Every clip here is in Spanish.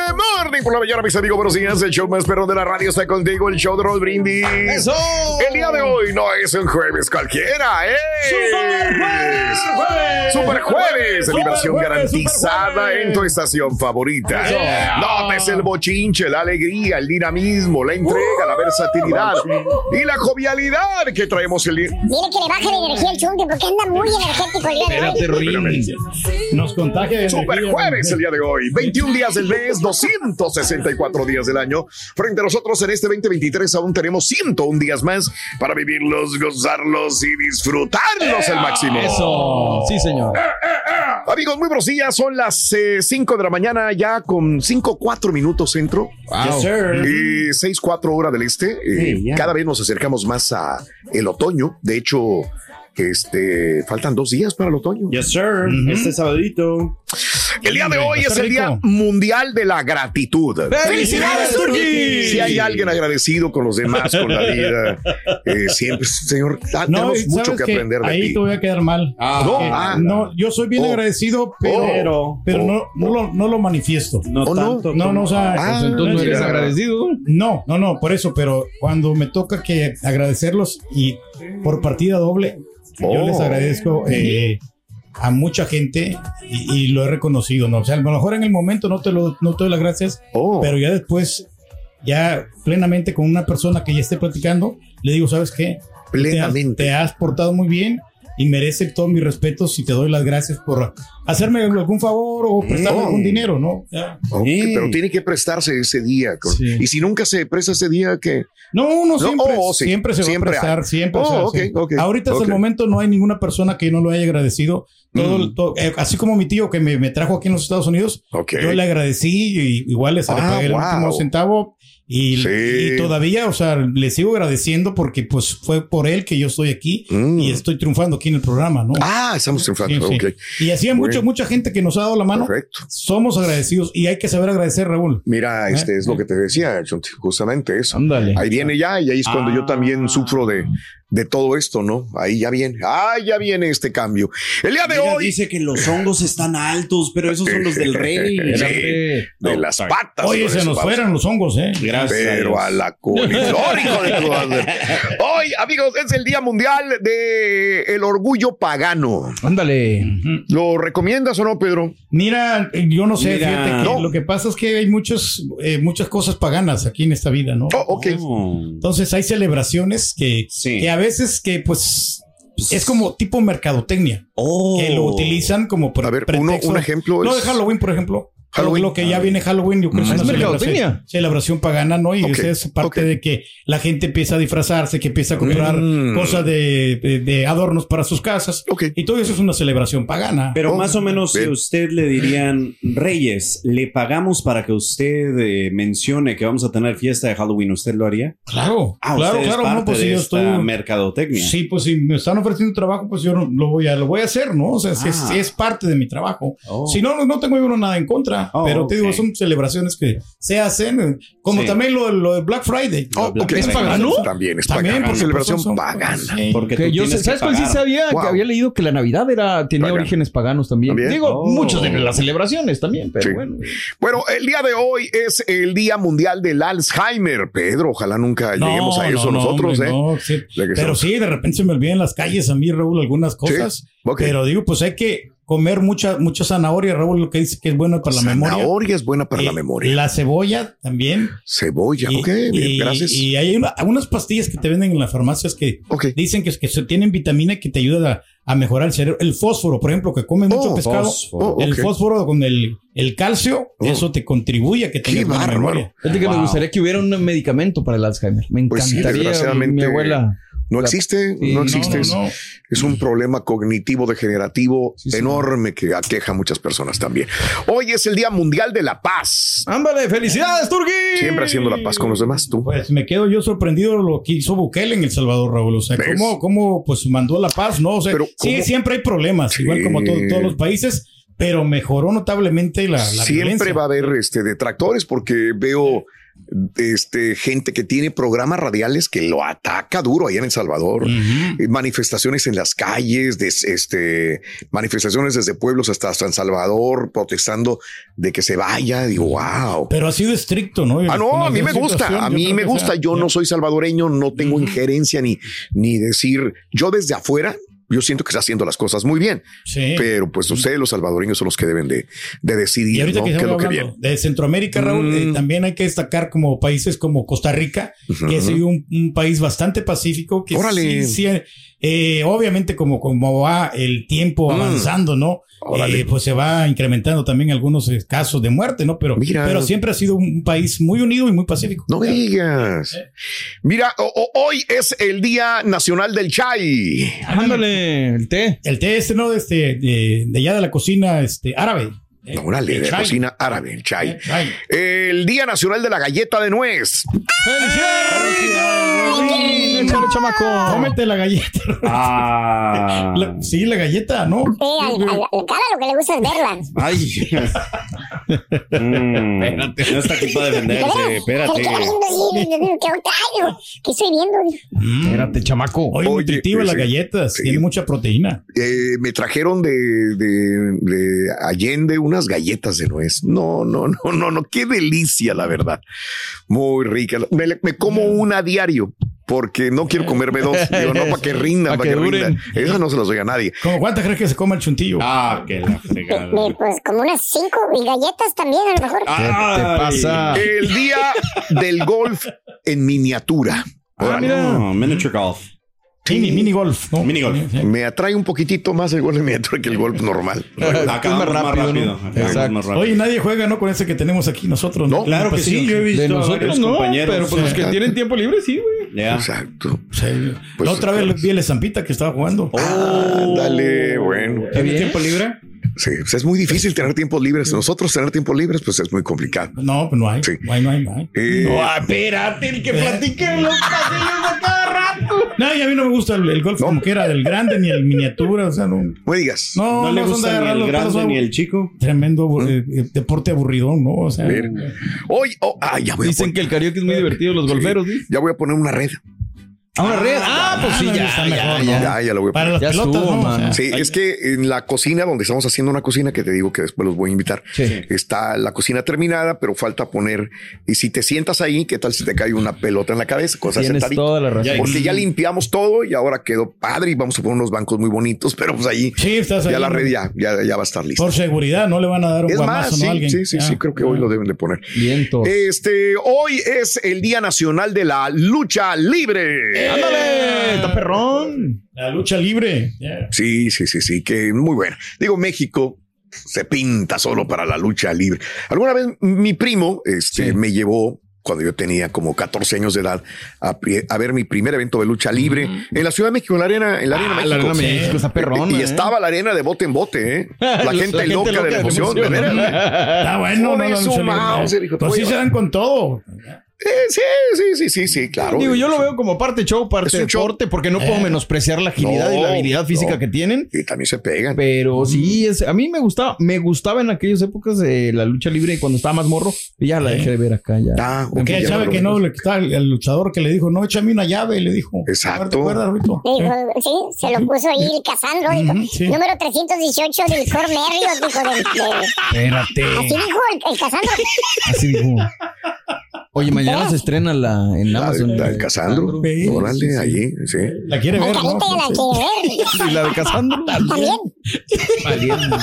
morning por la mañana, mis amigos. Buenos días. El show más perrón de la radio está contigo. El show de Roll Brindis. ¡Eso! El día de hoy no es un jueves cualquiera, ¿eh? ¡Super jueves! Super jueves. Super Diversión jueves, garantizada super jueves. en tu estación favorita. No es el bochinche, la alegría, el dinamismo, la entrega, la versatilidad y la jovialidad que traemos el día. Dile que le baje la energía al chunte porque anda muy energético el día de hoy. Nos contagia de Super energía. jueves el día de hoy. 21 días del mes, 264 días del año. Frente a nosotros en este 2023 aún tenemos 101 días más para vivirlos, gozarlos y disfrutarlos al máximo. Eso, sí, señor. Amigos, muy buenos días. Son las 5 de la mañana ya con 5, 4 minutos centro. Yes, sir. Y 6, 4 hora del este. Eh. Cada vez nos acercamos más a el otoño. De hecho, este, faltan dos días para el otoño. Yes, sir. Este sabadito. El día de hoy es el Día. Mundial de la Gratitud. ¡Felicidades, Turquí! Si hay alguien agradecido con los demás, con la vida, eh, siempre, señor, ah, No, tenemos mucho que que aprender de ahí ti. te voy a quedar mal. Ah, No, ah, no, yo soy bien Oh. agradecido, pero, Oh. pero Oh. no, no, lo, no lo manifiesto. No ¿O no? tanto. No, no, o sea, Ah, Pues entonces no eres agradecido. no, no, no, por eso, pero cuando me toca que agradecerlos y por partida doble, yo Oh. les agradezco eh, a mucha gente y, y lo he reconocido, ¿no? O sea, a lo mejor en el momento no te lo, no te doy las gracias, Oh. pero ya después, ya plenamente con una persona que ya esté platicando, le digo, ¿sabes qué? Plenamente. Te, has- te has portado muy bien y merece todos mis respetos y te doy las gracias por hacerme algún favor o prestarme Oh. algún dinero, ¿no? Ya. Ok, Sí. Pero tiene que prestarse ese día. con- Sí. Y si nunca se presta ese día, que No, no, siempre, oh, sí. siempre se Siempre va a prestar, hay. siempre. Oh, o sea, ok, sí. ok, Ahorita hasta el momento no hay ninguna persona que no lo haya agradecido. Todo, Mm. todo- eh, así como mi tío que me, me trajo aquí en los Estados Unidos, yo le agradecí y igual les le Ah, pagué el wow. último centavo y, Sí. y todavía, o sea, le sigo agradeciendo porque pues fue por él que yo estoy aquí Mm. y estoy triunfando aquí en el programa, ¿no? Ah, estamos Sí, triunfando. sí. ok. Y así hay Bueno. mucha, mucha gente que nos ha dado la mano. Perfecto. Somos agradecidos y hay que saber agradecer, Raúl. Mira, este Eh, es lo eh. que te decía, justamente eso. Ándale. Ahí viene ya, y ahí es cuando yo Ah. también sufro de, de todo esto, ¿no? Ahí ya viene, ah, ya viene este cambio. El día de Mira, hoy, dice que los hongos están altos, pero esos son los del rey. Sí, de No, las patas. Oye, se nos fueron los hongos, ¿eh? Gracias. Pero a la coliflor. Hoy, amigos, es el Día Mundial de el Orgullo Pagano. Ándale. ¿Lo recomiendas o no, Pedro? Mira, yo no sé, Mira. fíjate que No. lo que pasa es que hay muchos, eh, muchas cosas paganas aquí en esta vida, ¿no? Oh, ok. Oh. Entonces hay celebraciones que, Sí. que a veces que pues es como tipo mercadotecnia, Oh. que lo utilizan como pre- A ver, uno- un ejemplo No, es- de Halloween, por ejemplo. Halloween. Lo que ya viene Halloween, yo creo que es una mercadotecnia. celebración, celebración pagana, ¿no? Y Ok, esa es parte de que la gente empieza a disfrazarse, que empieza a comprar Mm. cosas de, de- de adornos para sus casas. Y todo eso es una celebración pagana. Pero Oh, más o menos si a usted le dirían, Reyes, le pagamos para que usted eh, mencione que vamos a tener fiesta de Halloween, ¿usted lo haría? Claro, Ah, claro, claro, no, parte pues si de yo esta estoy- mercadotecnia. Sí, pues si me están ofreciendo trabajo, pues yo no- lo voy a, lo voy a hacer, ¿no? O sea, si es, Ah. si es parte de mi trabajo. Oh. Si no, no, no tengo yo nada en contra. Oh, pero te digo, son celebraciones que se hacen, eh, como Sí. también lo, lo de Black Friday. Oh, ok. ¿Es pagano? También es También, pagana. porque Celebración son- pagana. sí. Porque Que yo ¿Sabes que cuál sí sabía? Wow. Que había leído que la Navidad era, tenía Pagano. orígenes paganos también. ¿También? Digo, Oh. muchos de las celebraciones también, pero Sí. bueno. Bueno, el día de hoy es el Día Mundial del Alzheimer. Pedro, ojalá nunca No, lleguemos a eso no, no, nosotros, hombre, ¿eh? no, sí. Pero sí, de repente se me olvidan en las calles a mí, Raúl, algunas cosas. Pero digo, pues hay que comer mucha, mucha zanahoria, Raúl, lo que dice que es bueno para la memoria. Zanahoria es buena para la Eh, memoria. La cebolla también. Cebolla, Y- ok, bien, y, gracias. Y hay una- unas pastillas que te venden en las farmacias que dicen que, que tienen vitamina que te ayuda a, a mejorar el cerebro. El fósforo, por ejemplo, que come mucho Oh, pescado. fósforo. Oh, El fósforo con el, el calcio, Oh. eso te contribuye a que Qué tengas buena bárbaro. memoria. Que me gustaría que hubiera un medicamento para el Alzheimer. Me Pues sí, encantaría. desgraciadamente, mi abuela. No existe, Sí, no existe. no, es- no. Es un problema cognitivo degenerativo Sí, sí. enorme que aqueja a muchas personas también. Hoy es el Día Mundial de la Paz. ¡Ándale! ¡Felicidades, Turki! Siempre haciendo la paz con los demás, tú. Pues me quedo yo sorprendido de lo que hizo Bukele en El Salvador, Raúl. O sea, cómo, cómo pues mandó la paz, ¿no? O sea, Pero, sí, siempre hay problemas, Sí. igual como todo- todos los países, pero mejoró notablemente la, la Siempre violencia. va a haber este detractores porque veo este gente que tiene programas radiales que lo ataca duro allá en El Salvador. Manifestaciones en las calles, des- este, manifestaciones desde pueblos hasta San Salvador protestando de que se vaya. Digo, wow. Pero ha sido estricto, ¿no? Ah, no, a mí me gusta, a mí me gusta. sea- Yo no soy salvadoreño, no tengo injerencia ni, ni decir, yo desde afuera, yo siento que está haciendo las cosas muy bien, Sí. pero pues ustedes los salvadoreños son los que deben de, de decidir Y ahorita ¿no? que qué es lo que viene. de Centroamérica, Raúl, eh, Mm. también hay que destacar como países como Costa Rica, que es un, un país bastante pacífico, que Órale. sí, sí, eh, obviamente como, como va el tiempo Mm. avanzando, ¿no? Eh, pues se va incrementando también algunos eh, casos de muerte, ¿no? Pero, Mira. pero siempre ha sido un país muy unido y muy pacífico. No me digas. Mira, o- o- hoy es el Día Nacional del Chai. Ándale, el té. El té este, ¿no? De, este, de, de allá de la cocina este, árabe. Eh, Órale, el de chai. cocina árabe, el chai. Eh, chai. El Día Nacional de la Galleta de Nuez. ¡Felicidades! ¡Échale, chamaco! Cómete la galleta. Ah. La- sí, la galleta, ¿no? Sí, al, al, al cara lo que le gusta es verla. Ay. Mm, no está aquí para defenderse. Espérate. ¿Qué estoy viendo? Espérate, chamaco. Oye, Oye, nutritiva pues, las sí. galletas, Sí. tiene mucha proteína. Eh, me trajeron de, de- de Allende unas galletas de nuez. No, no, no, no, no. Qué delicia, la verdad. Muy rica. Me, me como una a diario porque no quiero comerme dos. Digo, no, para que rindan, Pa' para que que, duren. rindan. Esas no se las doy a nadie. ¿Cómo cuántas crees que se come el chuntillo? Ah, que la fregada. Eh, Pues como unas cinco y galletas también a lo mejor. ¿Qué te pasa? El día del golf en miniatura. Ah, mira. No, miniature golf. Mini, mini golf. ¿no? Mini golf. Sí, sí. Me atrae un poquitito más el golf en miniatura que el golf normal. Acabamos más rápido. ¿no? Exacto. más rápido. Oye, nadie juega, ¿no? Con ese que tenemos aquí nosotros, ¿no? No, Claro que sí, yo he visto De a nosotros no, compañeros. pero pues los que tienen tiempo libre, sí, güey. Exacto. Sí. Pues, la otra vez claro. vi el Zampita que estaba jugando. Oh. Dale, bueno. ¿Tienes tiempo libre? Sí, pues es muy difícil tener tiempos libres. Nosotros tener tiempos libres, pues es muy complicado. No, pues no hay. Sí. No hay, no hay, no hay. Eh, No, espérate, el que platique en los pasillos de cada rato. No, y a mí no me gusta el, el golf No. como que era del grande ni el miniatura, o sea, no. no digas. No, ¿No, le gusta ni el grande ni el chico? Tremendo eh, eh, deporte aburridón, ¿no? O sea, A. Hoy, oh, ah, ya voy a Dicen poner, que el karaoke es muy divertido, los golferos, ¿sí? ya voy a poner una red. A una red. Ah, pues sí, ya, está ya, mejor, ya. ¿no? Ya, ya lo voy a para poner. las Ya pelotas, estuvo, ¿no? O sea, man. Sí, es que en la cocina donde estamos haciendo una cocina que te digo que después los voy a invitar, Sí. está la cocina terminada, pero falta poner. Y si te sientas ahí, ¿qué tal si te cae una pelota en la cabeza? Cosa Tienes sentadito. toda la razón. Porque ya limpiamos todo y ahora quedó padre y vamos a poner unos bancos muy bonitos, pero pues ahí Sí, estás ahí. ya la red ya, ya, ya va a estar lista. Por seguridad, no le van a dar un Es guamazo más, ¿no? a sí, alguien. sí, sí, sí, creo que hoy lo deben de poner. Viento. Este, hoy es el Día Nacional de la Lucha Libre. Ándale, está perrón. La lucha libre. ya. Sí, sí, sí, sí, que muy buena. Digo, México se pinta solo para la lucha libre. Alguna vez mi primo este, me llevó cuando yo tenía como 14 años de edad a, a ver mi primer evento de lucha libre en la Ciudad de México, en la arena, en la arena Ah, México. la Arena México, está perrona, Y ¿eh? estaba la arena de bote en bote, ¿eh? La La gente, gente loca, loca de la emoción, de veras. Está bueno, Joder, no, la su lucha libre. mouse, dijo, Pues te sí. Eh, sí, sí, sí, sí, sí, claro. Digo, yo lo veo como parte show, parte deporte, porque no puedo menospreciar la agilidad y la habilidad física no. que tienen. Y también se pegan. Pero sí, es, a mí me gustaba, me gustaba en aquellas épocas de la lucha libre y cuando estaba más morro, y ya la dejé de ver acá ya. Ah, sabe que no, le está el, luchador que le dijo, no, échame una llave, le dijo. Exacto. ¿Te acuerdas, Rito? Dijo, sí, se lo puso ahí el Casandro, dijo. Sí. Número 318 del Cornelio, dijo. Del, del- Espérate. así dijo el, el Casandro. Así dijo. Oye, mañana se estrena la en La, Amazon. la del Casandro. Órale, sí, sí. allí, sí. La quiere ver, la quiere ver. ¿Y la de Casandro? También. Valiendo.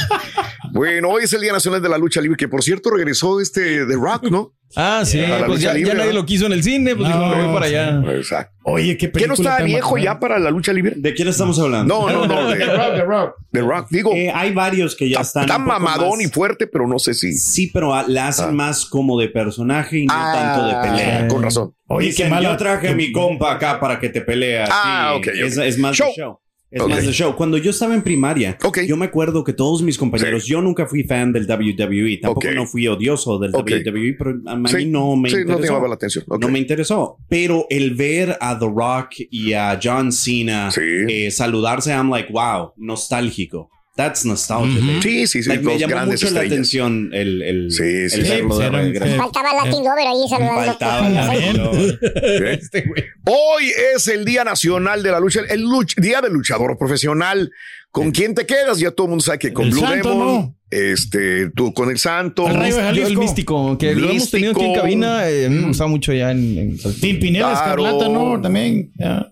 Bueno, hoy es el Día Nacional de la Lucha Libre, que por cierto regresó este The Rock, ¿no? Ah, sí, pues ya, libre, ya nadie ¿no? lo quiso en el cine, pues No, dijo, me voy para sí. allá. Exacto. Oye, qué ¿Qué no película está viejo ya para la lucha libre? ¿De quién estamos hablando? No, no, no. The De, Rock, The Rock. The Rock. Digo, Eh, hay varios que ya está, están. está mamadón más- y fuerte, pero no sé si. Sí, pero a- la hacen Ah. más como de personaje y no tanto de pelea. Ah, Con razón. Oye, Dicen, qué mala. yo traje a mi compa acá para que te peleas. Ah, Sí, ok, ok. Es, es más Show. de show. Es más de show. Cuando yo estaba en primaria, yo me acuerdo que todos mis compañeros, yo nunca fui fan del WWE, tampoco no fui odioso del. WWE, pero a mí Sí, no me sí, no te interesó. llamaba la atención. No me interesó. Pero el ver a The Rock y a John Cena eh, saludarse, I'm like, wow, nostálgico. That's nostalgia. baby. Sí, sí, sí. Like, me llamó mucho la estrellas. atención el, el, Sí, sí, el sí. verlo de Eran- regreso. Faltaba Latin Lover ahí saludando. Faltaba la ¿Eh? Este Hoy es el Día Nacional de la Lucha, el luch- Día del Luchador Profesional. ¿Con quién te quedas? Ya todo el mundo sabe que con El Blue Santo, Demon, ¿no? Este, tú con el Santo. El Rayo de Yo, el Jalisco. místico, que lo hemos tenido aquí en Místico. cabina, eh, me gustaba mucho ya en, en Pimpinela Claro. Escarlata, ¿no? También. ya.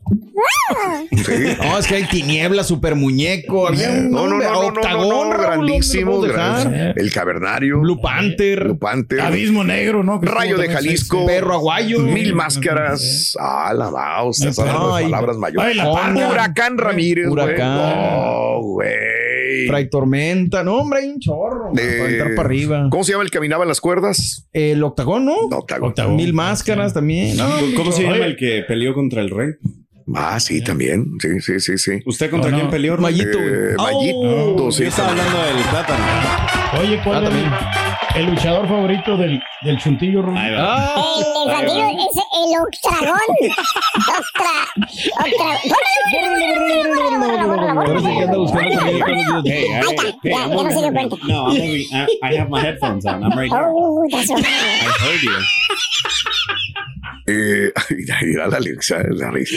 Sí. No, es que hay tiniebla, super muñeco, había un No, no, no, no, no, octagón, no, no, grandísimo. gran- El Cavernario. Blue Panther, Blue Panther. Abismo Negro, ¿no? Rayo de Jalisco. Perro Aguayo. Mil máscaras. Ah, la. Estás hablando de Ay. palabras mayores. Ay, la panda. Huracán Ramírez. güey. Huracán. No, güey. Fray Tormenta. No, hombre, hay un chorro. De- Para entrar para arriba. ¿Cómo se llama el que caminaba en las cuerdas? El octagón, ¿no? No, Octagón. Octagón. Mil máscaras también. No, ¿Cómo se llama el que peleó contra el rey? Ah, sí, también. Sí, sí, sí, sí. ¿Usted contra No, quién no. peleó? Mayito, güey. Eh, Oh, Mayito, sí. Yo estaba hablando del plátano. Oye, ¿cuál Ah. El, el luchador favorito del, del chuntillo. Ah, El infantil es el octragón. No I, have my headphones on. I'm right here. Oh, that's right. I heard you. Eh, mira la Alexa, la risa.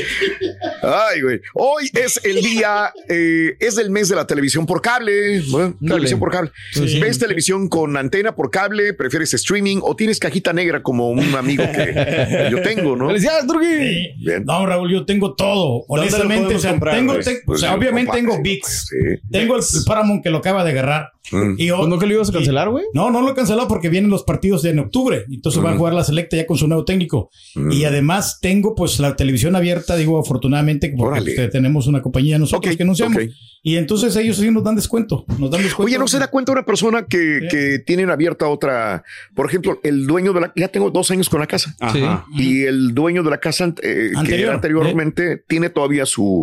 Ay, güey. Hoy es el día, eh, es el mes de la televisión por cable. Bueno, televisión por cable. Sí, sí. ¿Ves televisión con antena por cable? ¿Prefieres streaming o tienes cajita negra como un amigo que yo tengo, no? ¡Felicidades! Sí. No, Raúl, yo tengo todo. ¿Dónde lo Honestamente, podemos o sea, comprar, tengo, pues? te- Pues o sea, obviamente compadre, tengo VIX. sí. Tengo el, el Paramount que lo acaba de agarrar. Mm. Y yo- Pues no que lo ibas a cancelar, güey. No, no lo he cancelado porque vienen los partidos en octubre. Entonces va a jugar la selecta ya con su nuevo técnico. Mm. Y además tengo pues la televisión abierta, digo afortunadamente, porque Órale. tenemos una compañía nosotros que anunciamos. Y entonces ellos sí nos dan descuento. Nos dan descuento. Oye, ¿no se da cuenta una persona que, Sí. que tienen abierta otra? Por ejemplo, el dueño de la... Ya tengo dos años con la casa. Ajá. Y el dueño de la casa eh, que era anteriormente tiene todavía su...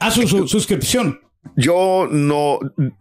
Ah, su, su- suscripción. Yo no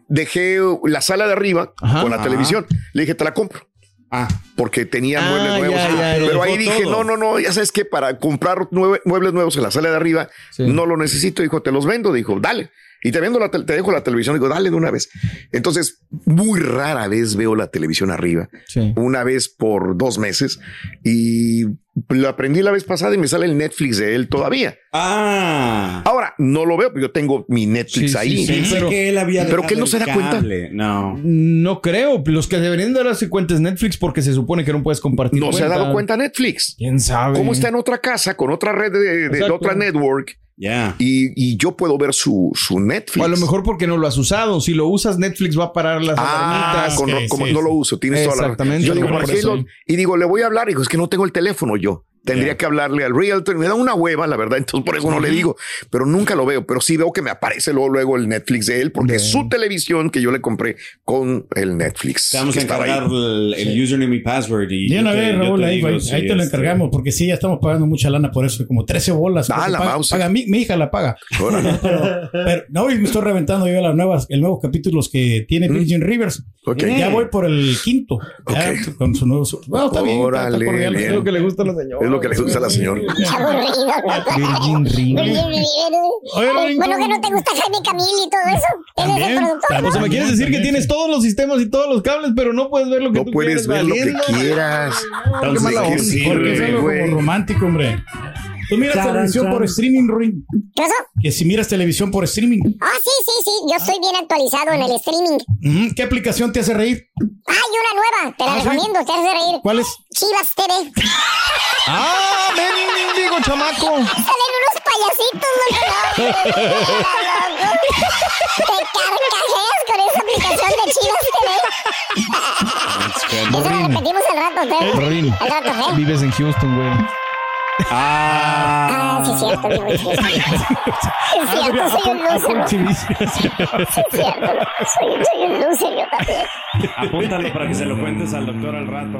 dejé la sala de arriba Ajá. con la Ajá. televisión. Le dije, te la compro. Ah, Porque tenía Ah, muebles ya, nuevos. ya, pero ahí dije, todo. no, no, no, ya sabes que para comprar muebles nuevos en la sala de arriba, Sí. no lo necesito. Dijo, te los vendo. Dijo, dale. Y te vendo la tel- te dejo la televisión. Digo, dale de una vez. Entonces, muy rara vez veo la televisión arriba. Sí. Una vez por dos meses. Y lo aprendí la vez pasada y me sale el Netflix de él todavía. ah. Ahora, no lo veo, pero yo tengo mi Netflix Sí, sí, ahí. sí, pero- que él había pero dejado que él no se da cuenta. No. No creo. Los que deberían darse cuenta es Netflix porque se supone que no puedes compartir. No se ha dado cuenta Netflix. ¿Quién sabe? ¿Cómo está en otra casa con otra red de, de- otra network? Ya. Y, y yo puedo ver su, su Netflix. O a lo mejor porque no lo has usado. Si lo usas, Netflix va a parar las Ah, alarmitas. con- Sí, como sí, no sí. lo uso, tienes toda la razón. Exactamente, Yo a lo digo, mejor ¿para por qué eso. lo- Y digo, le voy a hablar. Digo, es que no tengo el teléfono yo. Tendría que hablarle al realtor. Me da una hueva, la verdad. Entonces por eso no le digo, pero nunca lo veo. Pero sí veo que me aparece luego, luego el Netflix de él, porque es su televisión que yo le compré con el Netflix. Vamos que a encargar el, el username y password. Y te- vez, yo Raúl, te ahí, digo ahí, si ahí te lo este- encargamos, porque sí, ya estamos pagando mucha lana por eso, como 13 bolas. Ah, la paga, mouse. paga mi, mi hija la paga. Órale. Pero, pero, no, y me estoy reventando yo las nuevas, el nuevos capítulos que tiene Virgin Rivers. Mm. Ok. Ya voy por el quinto. Ya, con su nuevo. su- Bueno, está bien. está- está Órale, bien. Es lo que le gusta a la señora. Lo que le gusta a la señora. Qué aburrido. Virgin Rivers. Oye, Rodrigo. Bueno, que no te gusta Jaime Camil y todo eso. Él es el productor. también. O sea, me quieres decir que tienes todos los sistemas y todos los cables, pero no puedes ver lo que No tú puedes quieres, ver lo que quieras. No, Entonces, ¿qué sirve, güey? romántico, hombre. Tú miras Charan, televisión charan. por streaming, Ruin. ¿Qué pasó? Que si miras televisión por streaming, Ah, sí, sí, sí. Yo estoy bien actualizado en el streaming. ¿qué aplicación te hace reír? Hay una nueva. Te la ¿Ah, sí? recomiendo. Te hace reír. ¿Cuál es? Chivas TV. ¡Ah, mendigo chamaco! Salen unos payasitos, loco. Te carcajeas con esa aplicación de Chivas TV. Eso lo repetimos al rato, ¿eh? Al rato, ¿eh? vives en Houston, güey. Ah, sí, es cierto, digo, sí, es cierto. Es cierto, soy un loser. Sí, es cierto. Soy, soy un loser yo también. Apúntalo para que se lo cuentes al doctor al rato.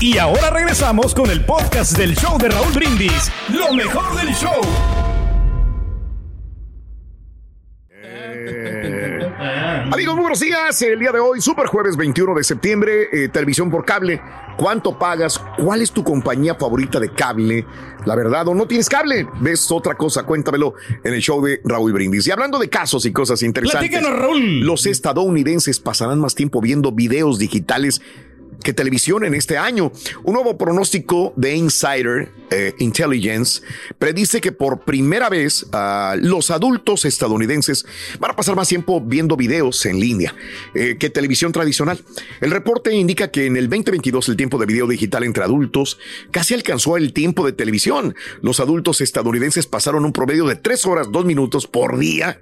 Y ahora regresamos con el podcast del show de Raúl Brindis. Lo mejor del show. Amigos, muy buenos días. El día de hoy, super jueves 21 de septiembre, eh, televisión por cable. ¿Cuánto pagas? ¿Cuál es tu compañía favorita de cable? La verdad, o no tienes cable. ¿Ves otra cosa? Cuéntamelo en el show de Raúl Brindis. Y hablando de casos y cosas interesantes. Raúl. Los estadounidenses pasarán más tiempo viendo videos digitales que televisión en este año. Un nuevo pronóstico de Insider eh, Intelligence predice que por primera vez ah, los adultos estadounidenses van a pasar más tiempo viendo videos en línea eh, que televisión tradicional. El reporte indica que en el 2022 el tiempo de video digital entre adultos casi alcanzó el tiempo de televisión. Los adultos estadounidenses pasaron un promedio de 3 horas 2 minutos por día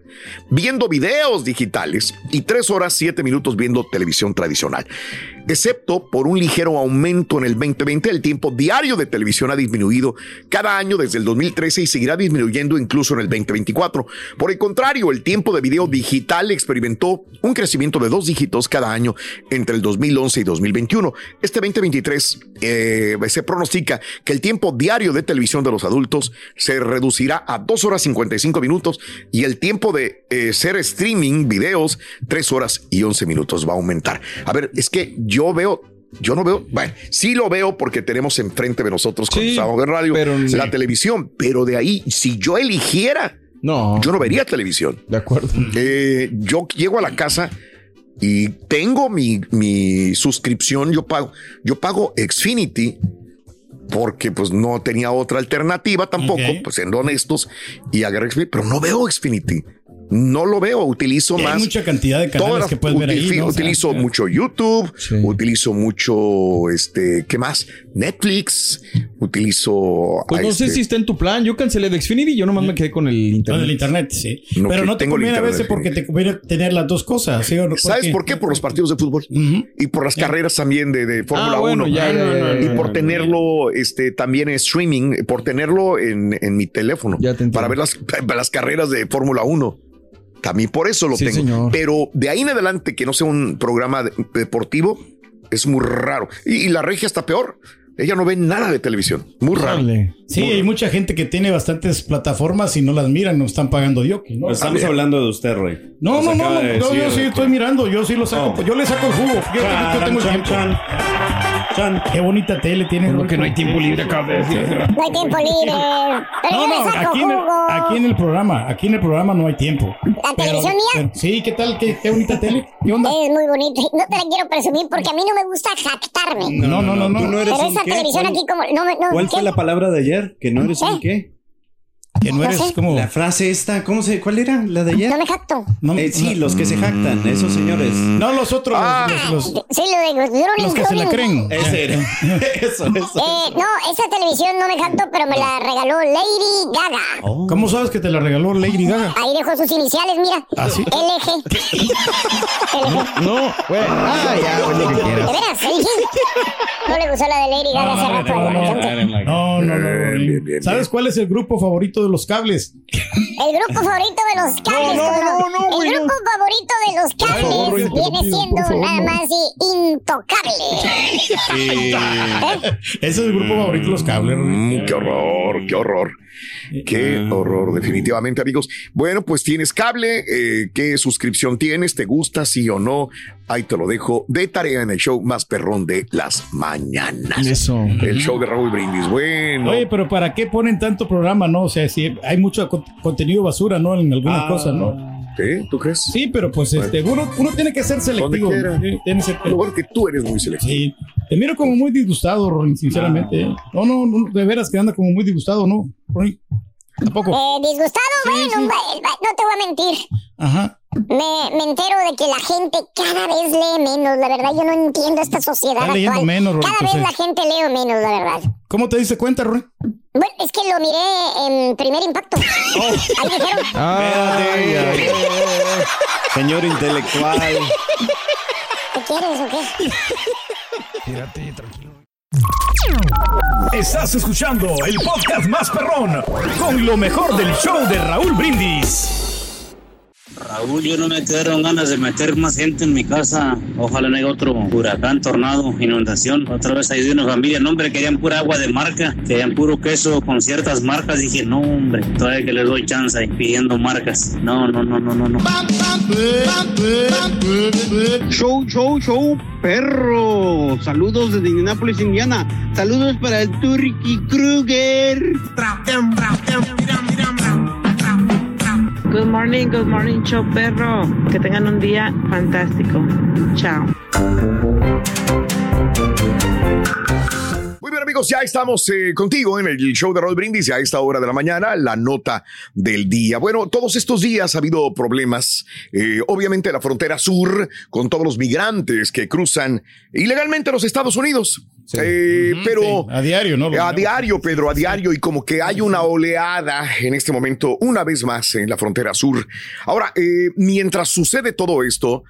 viendo videos digitales y 3 horas 7 minutos viendo televisión tradicional. Excepto por un ligero aumento en el 2020, el tiempo diario de televisión ha disminuido cada año desde el 2013 y seguirá disminuyendo incluso en el 2024. Por el contrario, el tiempo de video digital experimentó un crecimiento de dos dígitos cada año entre el 2011 y 2021. Este 2023 eh, se pronostica que el tiempo diario de televisión de los adultos se reducirá a 2 horas 55 minutos y el tiempo de eh, ser streaming videos 3 horas y 11 minutos va a aumentar. A ver, es que yo veo yo no veo, bueno, sí lo veo porque tenemos enfrente de nosotros cuando estamos en radio la televisión, pero de ahí, si yo eligiera, no, yo no vería televisión. De acuerdo. Eh, yo llego a la casa y tengo mi, mi suscripción, yo pago, yo pago Xfinity porque pues no tenía otra alternativa tampoco, pues siendo honestos, y agarré Xfinity, pero no veo Xfinity. No lo veo, utilizo Y hay más. mucha cantidad de canales todas que puedes ver ahí, utilizo- mucho YouTube, utilizo mucho, este, ¿qué más? Netflix, utilizo. Pues no sé este, si está en tu plan. Yo cancelé de Xfinity y yo nomás me quedé con el internet. Con el internet, sí. No, Pero no te tengo el conviene a internet veces porque te conviene tener las dos cosas. ¿sí? ¿Sabes por qué? Por los partidos de fútbol y por las carreras también de, de Fórmula Ah, bueno, 1 ya, ya, ya, y ya, por ya, tenerlo este también en streaming, por tenerlo en, en mi teléfono para ver las, las carreras de Fórmula 1. También por eso lo Sí, tengo. señor. Pero de ahí en adelante que no sea un programa de- deportivo, Es muy raro. Y, y la regia está peor. Ella no ve nada de televisión. Muy raro. Sí, hay mucha gente que tiene bastantes plataformas y no las miran, no están pagando Yoki, ¿no? Estamos hablando de usted, Roy. No, no, no, no, de no, decir yo sí estoy mirando, yo sí lo saco, Oh. yo le saco el jugo. Que yo tengo Chan, tiempo. Chan, Qué bonita tele tiene. Por lo que no hay tiempo libre, de decir. No hay tiempo libre. Pero No, no, aquí en, el, jugo. aquí en el programa, aquí en el programa no hay tiempo. ¿La televisión mía? pero- sí, ¿qué tal? ¿Qué, qué bonita tele? ¿Qué onda? Es muy bonito. No te la quiero presumir porque a mí no me gusta jactarme. No, no, no, no. Tú no eres Pero esa qué, televisión ¿cuál- aquí como... No, me- no, ¿Cuál ¿qué? fue la palabra de ayer? Que no eres un qué. Que no eres como. La frase esta, ¿cómo se, cuál era? ¿La de ayer? No me jacto. Eh, sí, los que se jactan, esos señores. No, los otros. Ah. los, los- Sí, lo digo. Yo no los que se la creen. Ese era. Eso, eso. Eh, no, esa televisión no me jacto, pero me la regaló Lady Gaga. ¿Cómo sabes que te la regaló Lady Gaga? Ahí dejó sus iniciales, mira. ¿Ah, sí? LG. LG. No, güey. Ah, ya, lo que ¿De quieras. No le gustó la de Lady Gaga hace rato. No, no, no, no, no. ¿Sabes cuál es el grupo favorito de los cables? El grupo favorito de los cables. No, no, Colón. no, no, güey, El no. grupo favorito de los favor, cables viene siendo nada más y intocable. Ese es el grupo favorito de los cables. Mm, qué horror, qué horror. Qué horror, definitivamente, amigos. Bueno, pues tienes cable. eh, ¿Qué suscripción tienes? ¿Te gusta, sí o no? Ahí te lo dejo de tarea en el show más perrón de las mañanas. Eso. El show de Raúl Brindis. Bueno. Oye, pero ¿para qué ponen tanto programa, no? O sea, si hay mucho con- contenido basura, ¿no? En algunas Ah. cosas, ¿no? ¿Sí? ¿Tú crees? Sí, pero pues este, uno, uno tiene que ser selectivo. Sí, tiene que tú eres muy selectivo. Sí. Te miro como muy disgustado, Ronnie, sinceramente. ¿eh? No, no, no, de veras que anda como muy disgustado, ¿no? Ronnie, tampoco. Eh, disgustado, bueno, no te voy a mentir. Ajá. Me, me entero de que la gente cada vez lee menos, la verdad. Yo no entiendo esta sociedad Está leyendo actual. menos, cada vez sí. la gente lee menos, la verdad. ¿Cómo te diste cuenta, Ronnie? Bueno, es que lo miré en primer impacto. Oh. Ahí dijeron. Ay, ay, ay. Señor intelectual. ¿Qué quieres o qué? Quédate tranquilo. Estás escuchando el podcast más perrón con lo mejor del show de Raúl Brindis. Raúl, yo no me quedaron ganas de meter más gente en mi casa. Ojalá no haya otro huracán, tornado, inundación. Otra vez ayudé a una familia. No, hombre, querían pura agua de marca. Querían puro queso con ciertas marcas. Dije, no, hombre, todavía que les doy chance ahí pidiendo marcas. No, no, no, no, no, no. Show, show, show, perro. Saludos desde Indianapolis, Indiana. Saludos para el Turkey Kruger. Good morning, good morning, show perro. Que tengan un día fantástico. Chao. Muy bien, amigos, ya estamos eh, contigo en el show de Raúl Brindis a esta hora de la mañana, la nota del día. Bueno, todos estos días ha habido problemas, eh, obviamente, en la frontera sur, con todos los migrantes que cruzan ilegalmente los Estados Unidos. Eh, pero a diario, ¿no? A diario, Pedro, a diario, y como que hay una oleada en este momento, una vez más, en la frontera sur. Ahora, eh, mientras sucede todo esto,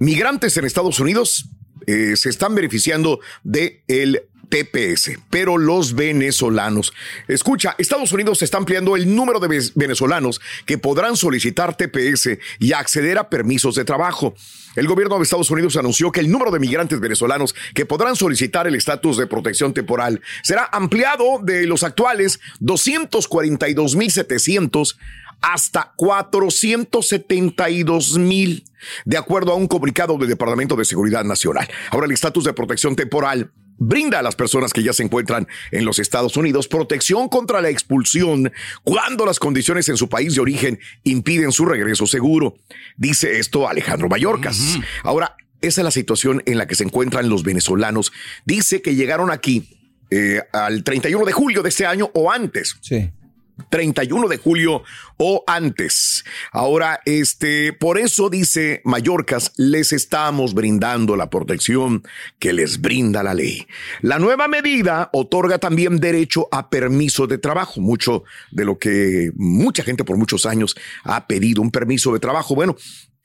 migrantes en Estados Unidos eh, se están beneficiando de el TPS, pero los venezolanos. Escucha, Estados Unidos está ampliando el número de ve- venezolanos que podrán solicitar TPS y acceder a permisos de trabajo. El gobierno de Estados Unidos anunció que el número de migrantes venezolanos que podrán solicitar el estatus de protección temporal será ampliado de los actuales 242.700 hasta 472 mil, de acuerdo a un comunicado del Departamento de Seguridad Nacional. Ahora el estatus de protección temporal brinda a las personas que ya se encuentran en los Estados Unidos protección contra la expulsión cuando las condiciones en su país de origen impiden su regreso seguro. Dice esto Alejandro Mayorkas. Ahora, esa es la situación en la que se encuentran los venezolanos. Dice que llegaron aquí eh, al 31 de julio de este año o antes. Sí. 31 de julio o antes. Ahora, este, por eso dice Mallorcas, les estamos brindando la protección que les brinda la ley. La nueva medida otorga también derecho a permiso de trabajo, mucho de lo que mucha gente por muchos años ha pedido, un permiso de trabajo. Bueno,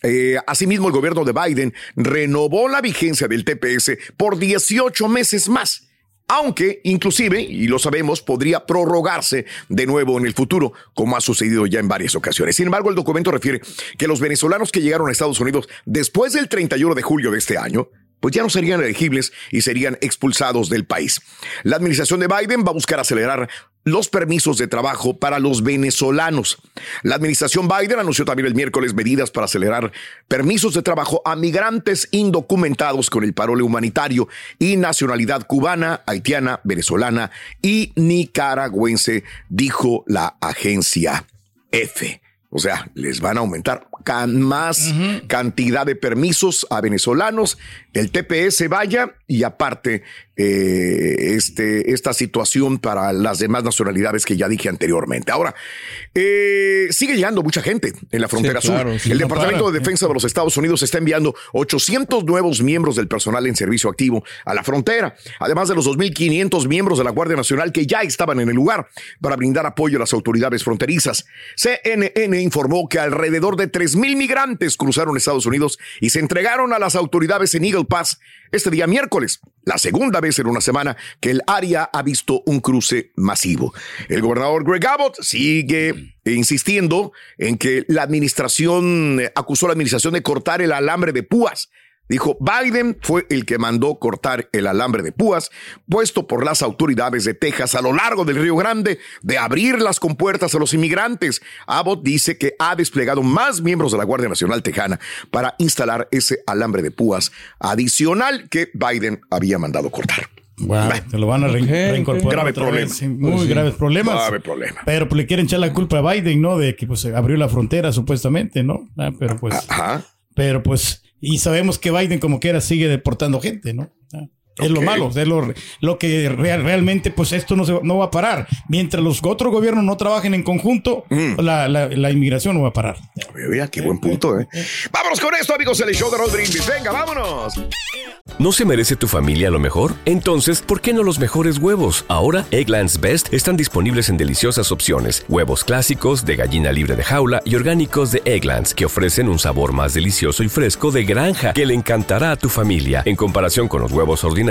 eh, asimismo, el gobierno de Biden renovó la vigencia del TPS por 18 meses más aunque inclusive, y lo sabemos, podría prorrogarse de nuevo en el futuro, como ha sucedido ya en varias ocasiones. Sin embargo, el documento refiere que los venezolanos que llegaron a Estados Unidos después del 31 de julio de este año pues ya no serían elegibles y serían expulsados del país. La administración de Biden va a buscar acelerar los permisos de trabajo para los venezolanos. La administración Biden anunció también el miércoles medidas para acelerar permisos de trabajo a migrantes indocumentados con el parole humanitario y nacionalidad cubana, haitiana, venezolana y nicaragüense, dijo la agencia F. O sea, les van a aumentar más cantidad de permisos a venezolanos, el TPS vaya y aparte eh, este, esta situación para las demás nacionalidades que ya dije anteriormente. Ahora, eh, sigue llegando mucha gente en la frontera sur. el Departamento de Defensa de los Estados Unidos está enviando 800 nuevos miembros del personal en servicio activo a la frontera, además de los 2.500 miembros de la Guardia Nacional que ya estaban en el lugar para brindar apoyo a las autoridades fronterizas. CNN informó que alrededor de 3.000 migrantes cruzaron Estados Unidos y se entregaron a las autoridades en Eagle Pass este día miércoles, la segunda vez en una semana que el área ha visto un cruce masivo. El gobernador Greg Abbott sigue insistiendo en que la administración acusó a la administración de cortar el alambre de púas Dijo, Biden fue el que mandó cortar el alambre de púas puesto por las autoridades de Texas a lo largo del Río Grande de abrir las compuertas a los inmigrantes. Abbott dice que ha desplegado más miembros de la Guardia Nacional Tejana para instalar ese alambre de púas adicional que Biden había mandado cortar. Bueno, te lo van a reincorporar. Grave problema. muy Pues sí. graves problemas. Grave problema. Pero pues, le quieren echar la culpa a Biden, ¿no? De que pues abrió la frontera supuestamente, ¿no? Ah, pero pues. Pero pues. Y sabemos que Biden, como quiera, sigue deportando gente, ¿no? Ah, Es lo malo, es lo, lo que real- realmente, pues esto no, se, no va a parar. Mientras los otros gobiernos no trabajen en conjunto, la, la- la inmigración no va a parar. Mira, qué buen punto, ¿eh? Vámonos con esto, amigos, el show de Rodríguez. Venga, vámonos. ¿No se merece tu familia lo mejor? Entonces, ¿por qué no los mejores huevos? Ahora, Egglands Best están disponibles en deliciosas opciones. Huevos clásicos, de gallina libre de jaula y orgánicos de Egglands, que ofrecen un sabor más delicioso y fresco de granja que le encantará a tu familia. En comparación con los huevos ordinarios,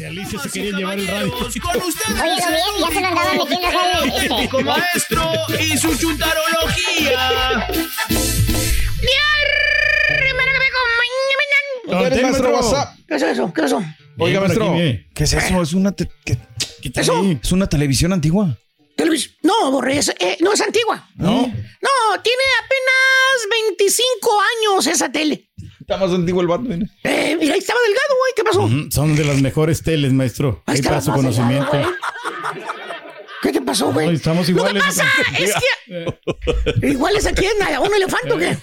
De Alicia se quería llevar el radio. Oye, bien, ya se lo andaba metiendo el- maestro y su chuntarología. ¿Qué es eso? ¿Qué es eso? Oiga, maestro. ¿qué es eso? Es una, te- ¿qué- ¿Qué ¿Eso? es una televisión antigua. Televis- No, Borre, es- eh, no es antigua. ¿No? No, tiene apenas 25 años esa tele. Está más antiguo el mira. Eh, mira, ahí estaba delgado, güey. ¿Qué pasó? Son de las mejores teles, maestro. Ahí está para su conocimiento. delgado, ¿Qué te pasó, güey? No, estamos Lo que iguales. pasa es que... ¿Iguales aquí en a un elefante o qué?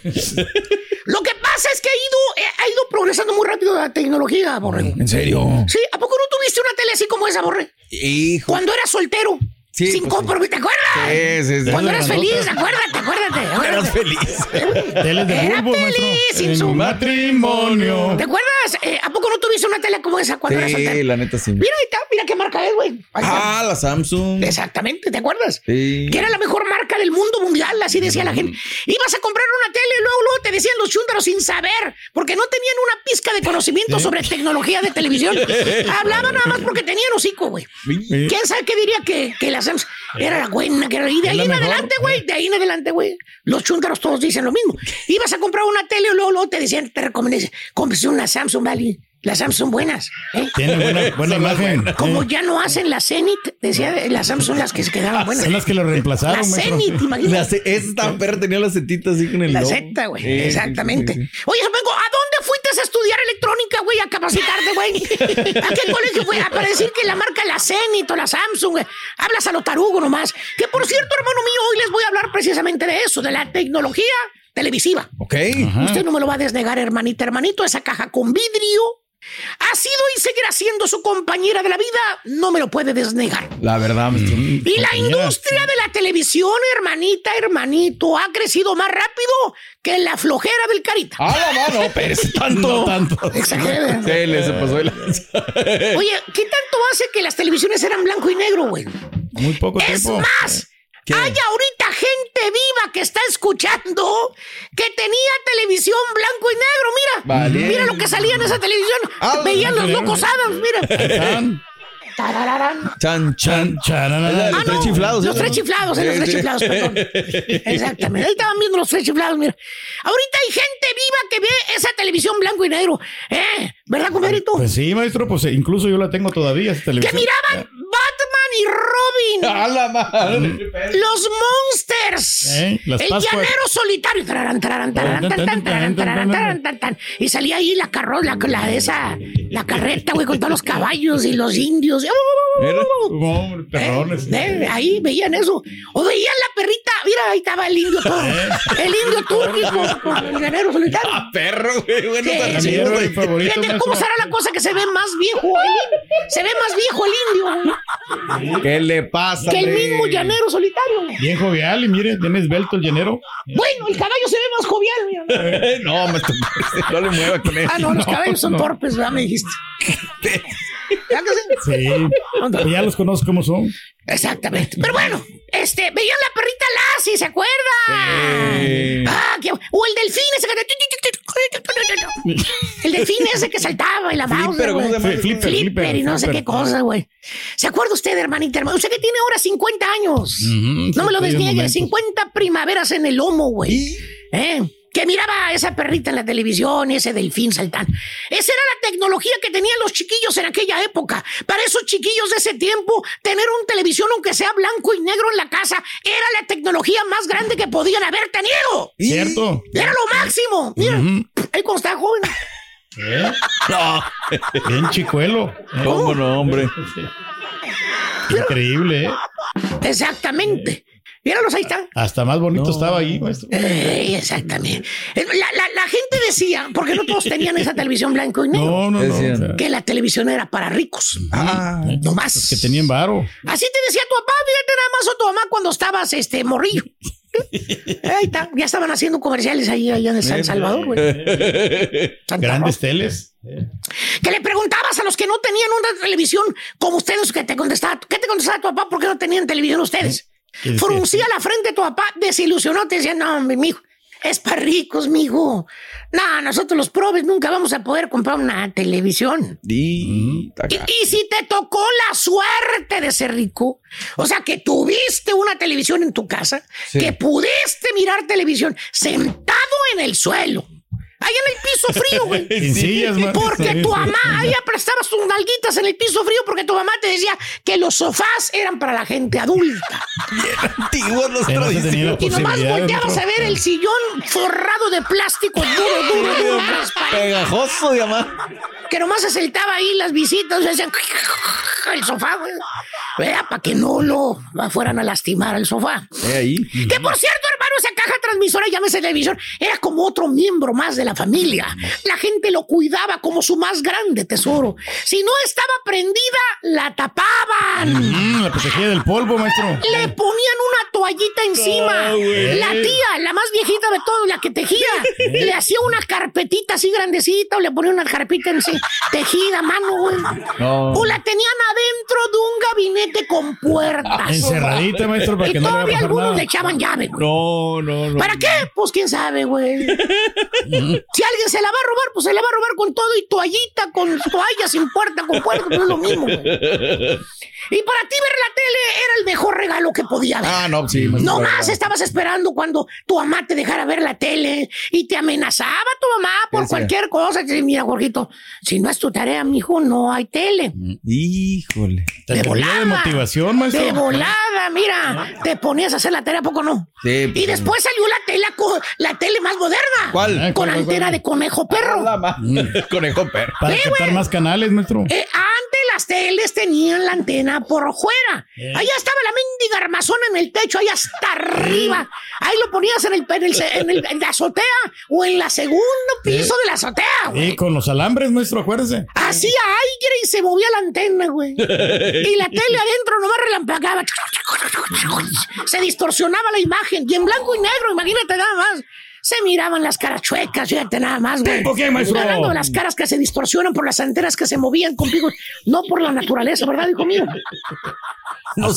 Lo que pasa es que ha ido, eh, ha ido progresando muy rápido la tecnología, Borre. ¿En serio? Sí, ¿a poco no tuviste una tele así como esa, Borre? Hijo. Cuando eras soltero. Sí, sin pues sí. compromiso, ¿te acuerdas? Sí, sí, sí. Cuando eras feliz, acuérdate, acuérdate. acuérdate. Eras feliz. De Era bulbo, feliz En su- matrimonio. ¿Te acuerdas? Eh, ¿A poco no tuviste una tele como esa cuando eras Sí, soltero? la neta sí. Mira, ahí está, mira qué marca es, güey. Ah, la Samsung. Exactamente, ¿te acuerdas? Sí. Que era la mejor marca del mundo mundial, así decía la gente. Ibas a comprar una tele y luego, luego te decían los chúntaros sin saber, porque no tenían una pizca de conocimiento sobre tecnología de televisión. Hablaban nada más porque tenían hocico, güey. ¿Quién sabe qué diría que, que la Samsung era la buena? Que era, y de ahí la en adelante, güey, de ahí en adelante, güey. Los chúntaros todos dicen lo mismo. Ibas a comprar una tele y luego, luego te decían, te recomendé, cómprese una Samsung, ¿vale? Las Samsung buenas. ¿eh? Tiene buena, buena imagen. Como ya no hacen las Zenith, decía, las Samsung las que se quedaban buenas. Son las que lo reemplazaron, La La imagínate. ce- esa perra tenía la setita así con el La logo. Z, güey. Sí, Exactamente. sí, sí. Oye, Sopenco, ¿a dónde a estudiar electrónica, güey, a capacitarte, güey? ¿A qué colegio fue? Ah, Para decir que la marca la Zenith o la Samsung, güey. Hablas a lo tarugo nomás. Que por cierto, hermano mío, hoy les voy a hablar precisamente de eso, de la tecnología televisiva. Ok. Usted no me lo va a desnegar, hermanita, hermanito, esa caja con vidrio. Ha sido y seguirá siendo su compañera de la vida, no me lo puede desnegar. La verdad, maestro. Y la industria de la televisión, hermanita, hermanito, ha crecido más rápido que la flojera del carita. ¡Ah, la mano! Pero es tanto. No tanto. Exagera. Sí, le se pasó lanza. Oye, ¿qué tanto hace que las televisiones eran blanco y negro, güey? Muy poco Es tiempo. más, hay ahorita gente viva que está escuchando que tenía televisión blanco y negro. Mira, Vale. mira lo que salía en esa televisión. Ah, Veían los locos Adams, mira. Tarararán. Chan, chan. Chararara. Los Ah, tres no, chiflados. Los ¿eh? tres chiflados, eh, los tres chiflados, perdón. Exactamente. Ahí estaban viendo los tres chiflados, mira. Ahorita hay gente viva que ve esa televisión blanco y negro. ¿Eh? ¿Verdad, compadrito? Pues sí, maestro, pues eh, incluso yo la tengo todavía, esa que televisión. miraban Batman y Robin. ¡A la madre! Los Monsters. Eh, las el Pascuas. llanero solitario. Tararán, tararán, tararán. Y salía ahí la carro, la, la de esa, la carreta, güey, con todos los caballos y los indios. Eh, ahí veían eso. O veían la perrita. Mira, ahí estaba el indio todo. El indio turco con, el llanero solitario. ¡Ah, perro, güey! Bueno, Sí, güey. Favorito, Fíjate cómo será la cosa que se ve más viejo el. Se ve más viejo el indio güey, ¿Qué le pasa, que el mismo llanero solitario. güey. Bien jovial y mire, tiene esbelto el llenero. Bueno, el caballo se ve más jovial. mira. No, no le mueva con eso. Ah, no, los caballos son no. torpes, ¿verdad? Me dijiste. ¿Ya que sí? Sí. Ya los conozco cómo son. Exactamente. Pero bueno, este, veían la perrita Lassie, ¿se acuerdan? Ah, qué- o el delfín ese que... El delfín ese que saltaba y la Flipper, Bowser, ¿cómo se güey. llama? Flipper, Flipper y no sé Flipper. qué cosa, güey. ¿Se acuerda usted, hermanita, hermano? Usted que tiene ahora 50 años. Ujú, no me lo sí, desniegue. momentos. 50 primaveras en el lomo, güey. ¿Eh? Que miraba a esa perrita en la televisión y ese delfín saltando. Esa era la tecnología que tenían los chiquillos en aquella época. Para esos chiquillos de ese tiempo, tener un televisión, aunque sea blanco y negro en la casa, era la tecnología más grande que podían haber tenido. ¿Cierto? Era lo máximo. Mira, ahí cuando estaba joven. ¿Eh? Bien chicuelo. ¿Cómo no, hombre? Increíble, ¿eh? Exactamente. Míralos, ahí están. Hasta más bonito estaba ahí, maestro. Eh, exactamente. Eh, La, la- la gente decía, porque no todos tenían esa televisión blanco y negro, No, no, no. Que la televisión era para ricos. Ah, no más. los que tenían varo. Así te decía tu papá, fíjate nada más o tu mamá cuando estabas este morrillo. Ahí está, ya estaban haciendo comerciales ahí, allá en San Salvador, güey. Grandes Rosa. teles. Que le preguntabas a los que no tenían una televisión como ustedes, que te contestaba, ¿qué te contestaba tu papá? ¿Por qué no tenían televisión ustedes? Fruncía la frente tu papá, desilusionó, te decía, no, mi mijo, es para ricos, mijo. No, nosotros los probes nunca vamos a poder comprar una televisión. Y, y si te tocó la suerte de ser rico, o sea, que tuviste una televisión en tu casa, Sí. que pudiste mirar televisión sentado en el suelo, ahí en el piso frío, güey. En sillas, maestro. Porque tu mamá, ahí prestabas tus nalguitas en el piso frío porque tu mamá te decía que los sofás eran para la gente adulta. Antiguos los la Y nomás volteabas a ver el sillón forrado de plástico duro, duro, duro, Pegajoso, diamante. que nomás se sentaba ahí las visitas, se hacían el sofá, güey. Vea, para que no lo fueran a lastimar al sofá. Ahí. Que por cierto, hermano, esa caja transmisora, llámese televisión, era como otro miembro más de la familia. La gente lo cuidaba como su más grande tesoro. Si no estaba prendida, la tapaban. Mm, la protegía del polvo, maestro. Le ponían una toallita encima. Ah, la tía, la más viejita de todos, la que tejía, le hacía una carpetita así grandecita o le ponía una carpeta en sí, tejida mano, güey. No. O la tenían adentro de un gabinete con puertas. Encerradita, maestro, para y que no todavía algunos nada. le echaban llave, güey. No, no, no. ¿Para qué? Pues quién sabe, güey. si alguien se la va a robar, pues se la va a robar con todo y toallita, con toalla sin puerta, con puerta, pues es lo mismo, güey. Y para ti ver la tele era el mejor regalo que podía haber. Ah, no, sí. No más verdad. estabas esperando cuando tu mamá te dejara ver la tele y te amenazaba tu mamá por cualquier cosa. Decía, Mira, Jorgito, si no es tu tarea, mijo, no hay tele. Híjole. Te De volada. de motivación, maestro. De volada, mira, te ponías a hacer la tarea, ¿a poco no? Sí, pues, Y después salió la tele, la tele más moderna. ¿Cuál? Con ¿Cuál, cuál, antena cuál? de conejo perro. La ma- Conejo perro. Para Sí, captar más canales, maestro. Eh, antes las teles tenían la antena por fuera. Eh. Allá estaba la mendiga armazón en el techo, ahí hasta arriba. Ahí lo ponías en el, en el- en el- en la azotea o en la segundo piso de la azotea, güey. Y con los alambres, maestro, acuérdese. Hacía aire y se movía la antena, güey. Y la tele adentro nomás relampagueaba. Se distorsionaba la imagen. Y en blanco y negro, imagínate nada más. Se miraban las caras chuecas, fíjate nada más, güey. ¿Por qué, maestro? Estoy hablando de las caras que se distorsionan por las antenas que se movían con picos, no por la naturaleza, ¿verdad, hijo mío? No-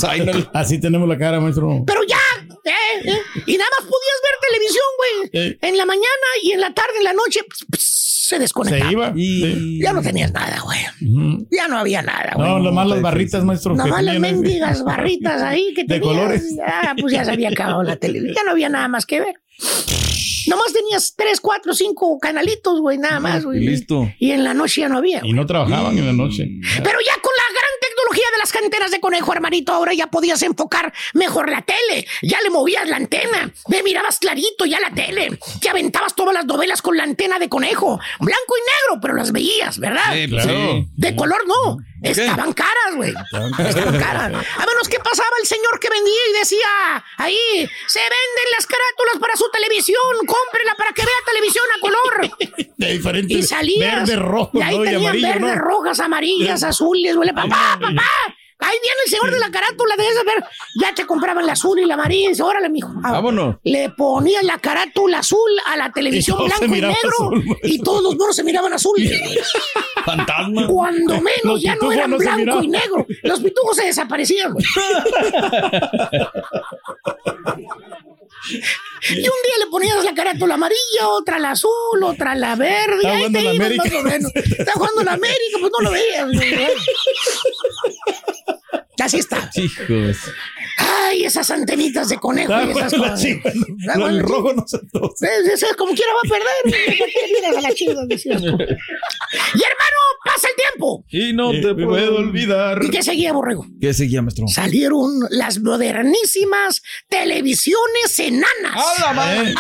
Así tenemos la cara, maestro. Pero ya, eh, eh, y nada más podías ver televisión, güey. Eh. En la mañana y en la tarde, en la noche, pues, pues, se desconectaba. Se iba. Y- Ya no tenías nada, güey. Ya no había nada, güey. No, nomás las barritas, maestro. Nomás las mendigas barritas ahí que De tenías. colores. Ah, pues ya se había acabado la televisión. Ya no había nada más que ver. Nomás tenías tres, cuatro, cinco canalitos, güey, nada más, güey. Y listo. Y en la noche ya no había. Y no trabajaban en la noche. Pero ya con la de las canteras de conejo, hermanito, ahora ya podías enfocar mejor la tele. Ya le movías la antena. Me mirabas clarito ya la tele. Te aventabas todas las novelas con la antena de conejo. Blanco y negro, pero las veías, ¿verdad? Sí, pues, Claro. sí. De color no. Estaban caras, güey. Estaban caras. A menos que pasaba el señor que vendía y decía, ahí, se venden las carátulas para su televisión, cómprela para que vea televisión a color. De diferentes. Y salías. Verde, rojo, y ahí ¿no? y tenían amarillo, ¿no? rojas, amarillas, azules, güey. Papá, papá. Ahí viene el señor de la carátula de esa, pero ya te compraban la azul y la amarilla. Y dice, órale, mijo. Ah, Vámonos. Le ponían la carátula azul a la televisión blanco y negro. azul, y todos los monos se miraban azul. Fantasma. Cuando menos Los ya no eran no blanco y negro. Los pitujos se desaparecían. Y un día le ponías la carátula amarilla, otra la azul, otra la verde. y ahí te ibas más o menos. Está jugando la América, pues no lo veías. Así está. Hijos. Ay, esas antenitas de conejo y esas la cosas. no, Ah, el rojo no se Ese- ese es como quiera va a perder. ¿Para qué miras a la tú? Y hermano, pasa el tiempo. Y no Eh, te puedo olvidar. ¿Y qué seguía, Borrego? ¿Qué seguía, maestro? Salieron las modernísimas televisiones enanas. ¡A la madre! Eh,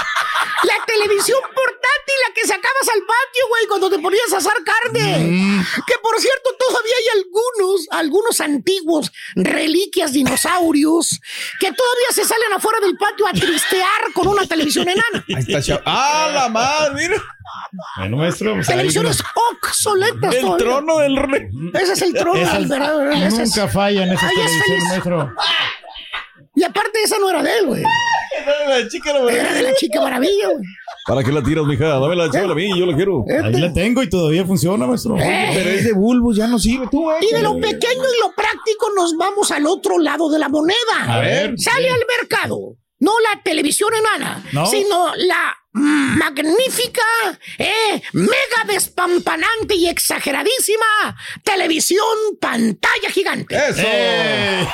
La televisión portátil, la que sacabas al patio, güey, cuando te ponías a asar carne. Mm. Que por cierto, todavía hay algunos, algunos antiguos reliquias dinosaurios que todavía se salen afuera del patio a tristear con una televisión enana. Ahí está, chavo. ¡Ah, la madre! Mira. Bueno, maestro. pues ahí Televisiones obsoletas El todavía. trono del rey. Ese es el trono, del verdadero- ese es- Nunca falla en esa Ay, es televisión, maestro. Y aparte, esa no era de él, güey. La chica la Era de la chica maravilla, güey. ¿Para qué la tiras, mija? Dame la chaval a mí, yo la quiero. Ahí la tengo y todavía funciona, maestro. Eh. Pero es de bulbos, ya no sirve tú, eh. Y de lo pequeño y lo práctico nos vamos al otro lado de la moneda. A ver. Sale al mercado. No la televisión enana, No. sino la magnífica, eh, mega despampanante y exageradísima televisión pantalla gigante. Eso. Eh,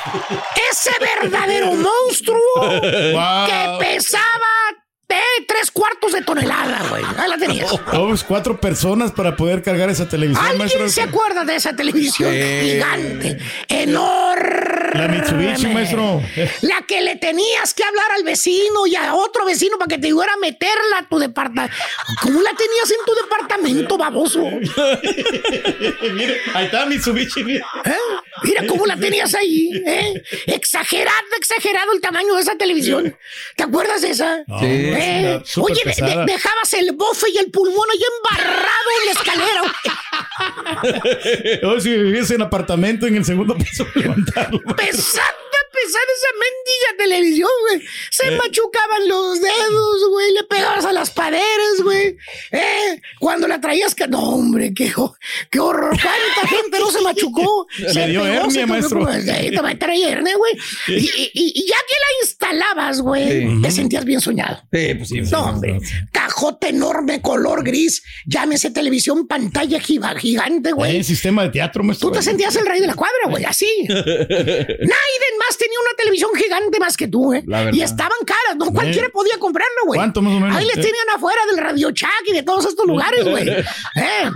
Ese verdadero monstruo Wow. que pesaba tres cuartos de tonelada, güey. Ahí la tenías. oh, pues cuatro personas para poder cargar esa televisión, maestro. ¿Alguien se acuerda de esa televisión Sí. gigante, enorme? La Mitsubishi, maestro. La que le tenías que hablar al vecino y a otro vecino para que te ayudara a meterla a tu departamento. ¿Cómo la tenías en tu departamento, baboso? Mire, ahí está Mitsubishi. mire. ¿Eh? Mira cómo la tenías ahí, ¿eh? Exagerado, exagerado el tamaño de esa televisión. ¿Te acuerdas de esa? No, ¿Eh? Oye, de- de- pesada. dejabas el bofe y el pulmón ahí embarrado en la escalera. Oh, si viviese en apartamento en el segundo piso, levantarlo. pesada, pesada esa mendiga televisión, güey. Se machucaban los dedos, güey. Le pegabas a las paredes, güey. Eh, cuando la traías que. No, hombre, qué, qué horror. ¿Cuánta gente no se machucó? Se dio hernia, se maestro. Pues, eh, te va a traer hernia, güey. Y, y- y ya que la instalabas, güey, Sí. te sentías bien soñado. Sí, pues sí. No, hombre. Cajote enorme, color gris. Llámese televisión, pantalla giga- gigante, güey. Eh, sistema de teatro, maestro. Tú te sentías el rey de la cuadra, güey, así. Naiden más tenía una televisión gigante más que tú, ¿eh? Y estaban caras, no cualquiera podía comprarlo, güey. ¿Cuánto más o menos? Ahí les Eh. tenían afuera del Radio Shack y de todos estos lugares, güey. ¿Eh?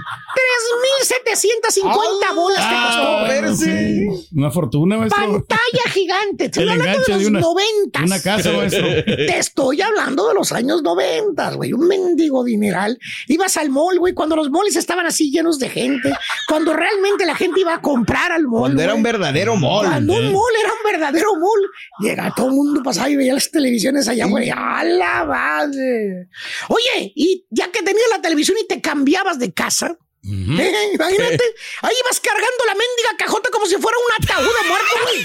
3,750 bolas te Ah, costó, güey. sí. Una fortuna, maestro. Pantalla gigante. Estoy hablando de de los una- noventas. una casa, maestro. Te estoy hablando de los años noventas, güey. Un mendigo dineral. Ibas al mall, güey, cuando los malls estaban así llenos de gente. Cuando realmente la gente iba a comprar al mall. Cuando era un verdadero mall. Cuando un ¿eh? mall era un verdadero mall. Llega todo el mundo pasaba y veía las televisiones allá, güey. ¡A la madre! Oye, y ya que tenías la televisión y te cambiabas de casa. eh, imagínate, ahí ibas cargando la mendiga cajota como si fuera un ataúd muerto, güey.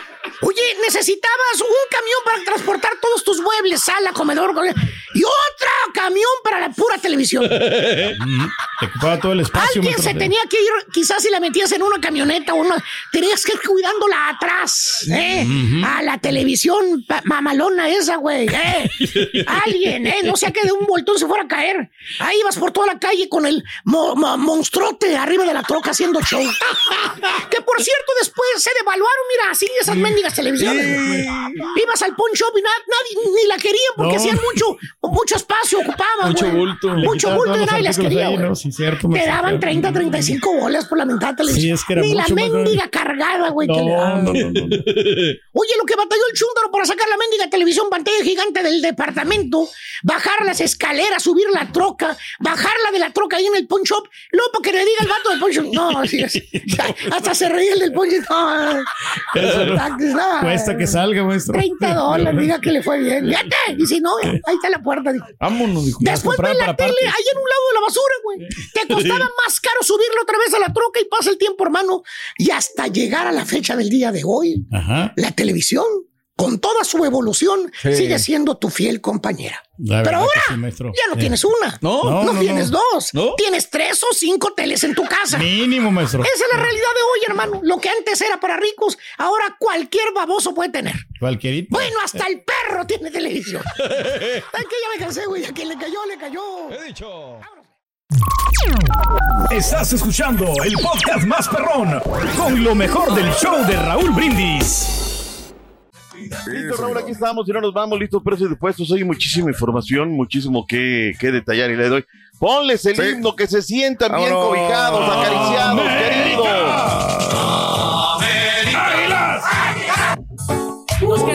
Oye, necesitabas un camión para transportar todos tus muebles, sala, comedor, co- y otro camión para la pura televisión. Te ocupaba todo el espacio, Alguien se tenía que ir, quizás si la metías en una camioneta o una, tenías que ir cuidándola atrás, ¿eh? A la televisión mamalona esa, güey, ¿eh? Alguien, ¿eh? No sea que de un voltón se fuera a caer. Ahí ibas por toda la calle con el mo- mo- monstruote arriba de la troca haciendo show. que por cierto, después se devaluaron, mira, así esas mendigas televisiones. güey. Ibas al pawn shop y na- nadie ni la querían porque No. hacían mucho, mucho espacio, ocupaban. Mucho güey. bulto. Mucho bulto y nadie las quería, ahí, güey. ¿no? Sí, cierto, Te daban cierto. 30, 35 bolas por la mentada televisión. Sí, es que era Ni la mendiga cargada, güey. que le No, daban. no, no, no. Oye, lo que batalló el chúndaro para sacar la mendiga televisión pantalla gigante del departamento, bajar las escaleras, subir la troca, bajarla de la troca ahí en el pawn shop, luego para que le diga el vato del pawn shop. No, así es. Hasta se reía el del pawn shop. No, No. Cuesta que salga, maestro. 30 dólares, diga que le fue bien. Fíjate, y si no, ahí está la puerta. dijo. Vámonos, dijo. Después ve la tele partes. ahí en un lado de la basura, güey. Te costaba más caro subirlo otra vez a la troca y pasa el tiempo, hermano. Y hasta llegar a la fecha del día de hoy, Ajá. la televisión, con toda su evolución, Sí. sigue siendo tu fiel compañera. La Pero ahora sí, ya no tienes una. No, no, no, no, tienes no. dos. ¿No? Tienes tres o cinco teles en tu casa. Mínimo, maestro. Esa es la realidad de hoy, hermano. Lo que antes era para ricos, ahora cualquier baboso puede tener. Cualquierito. Bueno, hasta el perro tiene televisión. es que ya me cansé, güey. A quien le cayó, le cayó. He dicho. Estás escuchando el podcast más perrón con lo mejor del show de Raúl Brindis. Listo, Raúl, aquí estamos y no nos vamos, listos, precios y puestos. Hay muchísima información, muchísimo que, que detallar y le doy. Ponles el Sí. himno, que se sientan bien cobijados, acariciados, queridos.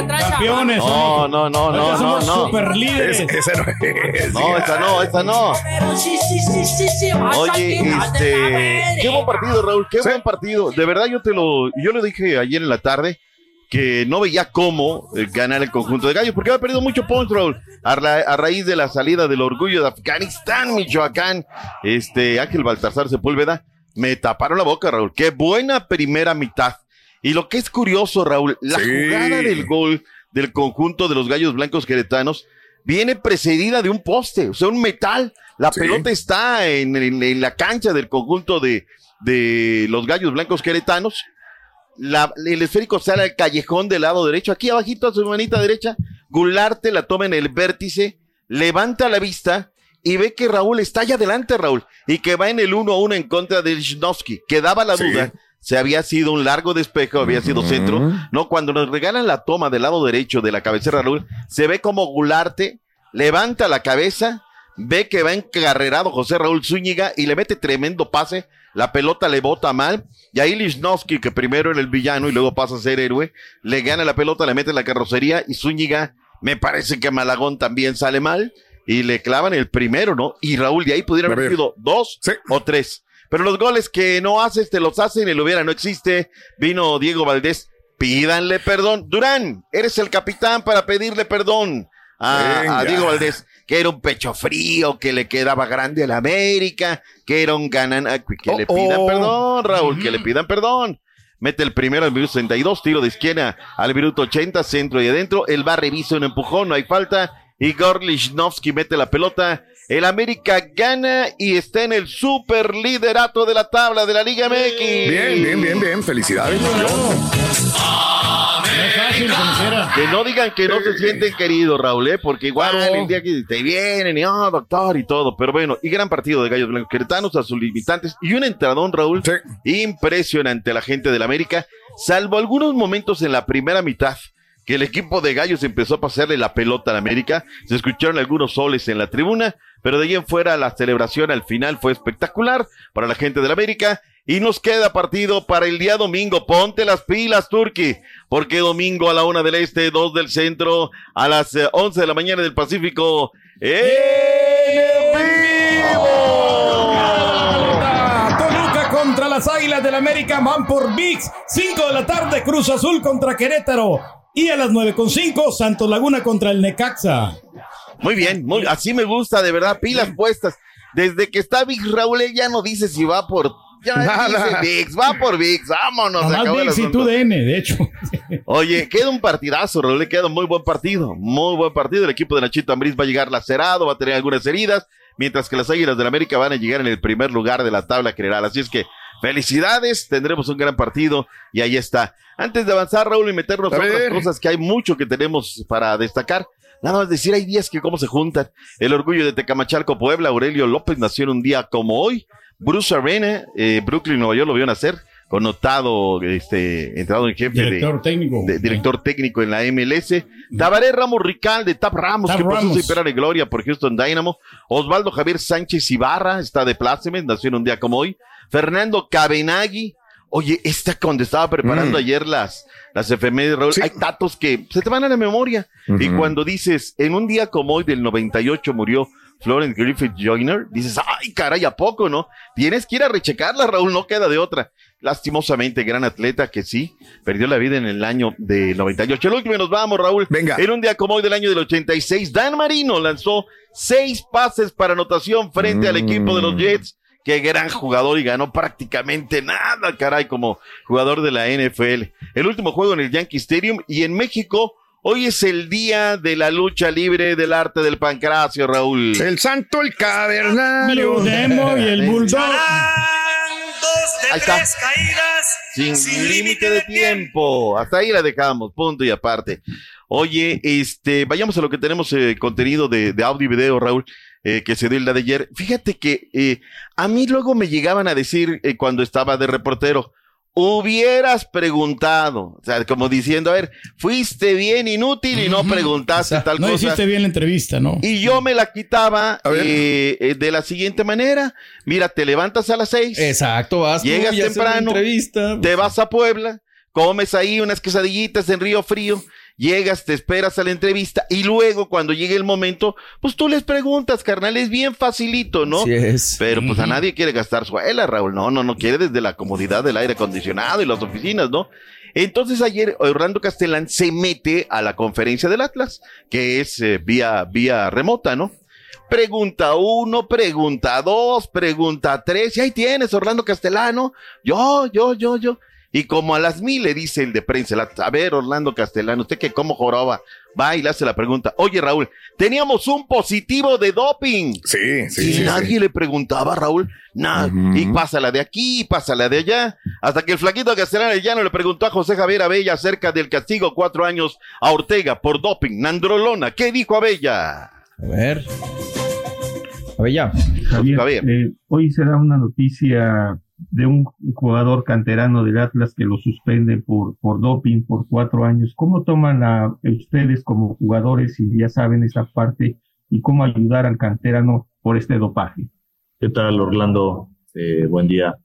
Campeones. No, no, no, no, no, no. super líderes. Ese, ese no es. No, esta no, esta no. Oye, este, qué buen partido, Raúl, qué buen partido. De verdad, yo te lo, yo le dije ayer en la tarde que no veía cómo eh, ganar el conjunto de gallos, porque había perdido mucho points, Raúl, a, ra- a raíz de la salida del orgullo de Afganistán, Michoacán. Este, Ángel Baltasar Sepúlveda, me taparon la boca, Raúl. Qué buena primera mitad. Y lo que es curioso, Raúl, la Sí. jugada del gol del conjunto de los gallos blancos queretanos viene precedida de un poste, o sea, un metal. La Sí. pelota está en, en- en la cancha del conjunto de, de los gallos blancos queretanos. La- el esférico sale al callejón del lado derecho, aquí abajito a su manita derecha. Gularte la toma en el vértice, levanta la vista y ve que Raúl está allá adelante, Raúl, y que va en el 1 a 1 en contra de Lichnowsky. Quedaba la Sí. duda se había sido un largo despejo, había sido centro. No, cuando nos regalan la toma del lado derecho de la cabecera, Raúl, se ve como Gularte levanta la cabeza, ve que va encarrerado José Raúl Zúñiga y le mete tremendo pase. La pelota le bota mal. Y ahí Lichnowsky, que primero era el villano y luego pasa a ser héroe, le gana la pelota, le mete en la carrocería y Zúñiga, me parece que Malagón también sale mal y le clavan el primero, ¿no? Y Raúl, de ahí pudiera haber sido dos Sí. o tres. Pero los goles que no haces, te los hacen, el hubiera no existe. Vino Diego Valdés, pídanle perdón. Durán, eres el capitán para pedirle perdón a Diego Valdés, que era un pecho frío, que le quedaba grande a la América, que era un ganan, que le Oh, pidan oh. perdón, Raúl, que le pidan perdón. mete el primero al minuto 62, tiro de izquierda al minuto 80, centro y adentro. El va revisa un empujón, no hay falta. Igor Lichnowsky mete la pelota. El América gana y está en el super liderato de la tabla de la Liga MX. Bien, bien, bien, bien. Felicidades. Que no digan que no se sienten queridos, Raúl, ¿eh? porque igual el día que te vienen y oh, doctor y todo. Pero bueno, y gran partido de Gallos Blancos Queretanos a sus limitantes y un entradón, Raúl, impresionante la gente del América, salvo algunos momentos en la primera mitad que el equipo de Gallos empezó a pasarle la pelota al América. Se escucharon algunos soles en la tribuna, pero de ahí en fuera la celebración al final fue espectacular para la gente del América. Y nos queda partido para el día domingo. Ponte las pilas, Turki. Porque domingo a la una del este, dos del centro, a las eh, once de la mañana del Pacífico. Toluca contra las Águilas del América van por VIX. 5 de la tarde, Cruz Azul contra Querétaro. Y a las 9.5, Santos Laguna contra el Necaxa. Muy bien, muy, así me gusta, de verdad, pilas puestas. Desde que está Big Raúl, ya no dice si va por. Ya dice VIX, va por VIX, vámonos. el VIX y tú DN, de hecho. Oye, queda un partidazo, Raúl, le queda un muy buen partido, muy buen partido. El equipo de Nachito Ambriz va a llegar lacerado, va a tener algunas heridas, mientras que las Águilas del América van a llegar en el primer lugar de la tabla general. Así es que felicidades, tendremos un gran partido y ahí está. Antes de avanzar, Raúl, y meternos a A otras cosas que hay mucho que tenemos para destacar. Nada más decir, hay días que cómo se juntan. El orgullo de Tecamachalco, Puebla, Aurelio López nació en un día como hoy. Bruce Arena, eh, Brooklyn, Nueva York, lo vio nacer. Connotado, este, entrado en jefe de- Director técnico. de- director técnico en la MLS. Tabaré Ramos Rical de Tap Ramos, Tap que pasó Ramos. sin pena de gloria por Houston Dynamo. Osvaldo Javier Sánchez Ibarra está de plácemes, nació en un día como hoy. Fernando Cabenagui. Oye, esta cuando estaba preparando Mm. ayer las, las efemérides, Raúl, hay datos que se te van a la memoria. Y cuando dices, en un día como hoy del 98 murió Florence Griffith Joyner, dices, ay, caray, ¿a poco, no? Tienes que ir a rechecarla, Raúl, no queda de otra. Lastimosamente, gran atleta que sí, perdió la vida en el año del 98. El último nos vamos, Raúl. Venga. En un día como hoy del año del 86, Dan Marino lanzó seis pases para anotación frente al equipo de los Jets. Qué gran jugador y ganó prácticamente nada, caray, como jugador de la NFL. El último juego en el Yankee Stadium y en México, hoy es el día de la lucha libre del arte del pancracio, Raúl. El santo, el cavernario. Demo y el Bulldog. Ahí está. Sin, límite de tiempo. Hasta ahí la dejamos, punto y aparte. Oye, este, vayamos a lo que tenemos eh, contenido de, de audio y video, Raúl, eh, que se dio el día de ayer. Fíjate que eh, a mí luego me llegaban a decir eh, cuando estaba de reportero, hubieras preguntado, o sea, como diciendo, a ver, fuiste bien inútil y no preguntaste tal No cosa. hiciste bien la entrevista, ¿no? Y yo me la quitaba eh, eh, de la siguiente manera. Mira, te levantas a las seis. Exacto, vas tú Llegas haces temprano. entrevista. Te vas a Puebla, comes ahí unas quesadillitas en Río Frío, llegas, te esperas a la entrevista y luego cuando llegue el momento, pues tú les preguntas, carnal, es bien facilito, ¿no? Así es. Pero pues a nadie quiere gastar suela, Raúl, no, no, no quiere desde la comodidad del aire acondicionado y las oficinas, ¿no? Entonces ayer Orlando Castellán se mete a la conferencia del Atlas, que es eh, vía, vía remota, ¿no? Pregunta uno, pregunta dos, pregunta tres, y ahí tienes, Orlando Castellano. Yo, yo, yo, yo. Y como a las mil le dice el de prensa, a ver, Orlando Castellano, usted que como joroba, va y le hace la pregunta. Oye, Raúl, teníamos un positivo de doping. Sí, sí, Y sí, nadie sí. le preguntaba, Raúl, nada. Y pásala de aquí, pásala de allá. Hasta que el flaquito Castellano ya no le preguntó a José Javier Abella acerca del castigo cuatro años a Ortega por doping. Nandrolona, ¿qué dijo Abella? A ver. A ver, ya. Javier, eh, hoy se da una noticia de un jugador canterano del Atlas que lo suspende por, por doping por cuatro años. ¿Cómo toman a ustedes como jugadores, si ya saben esa parte, y cómo ayudar al canterano por este dopaje? ¿Qué tal, Orlando? Eh, buen día.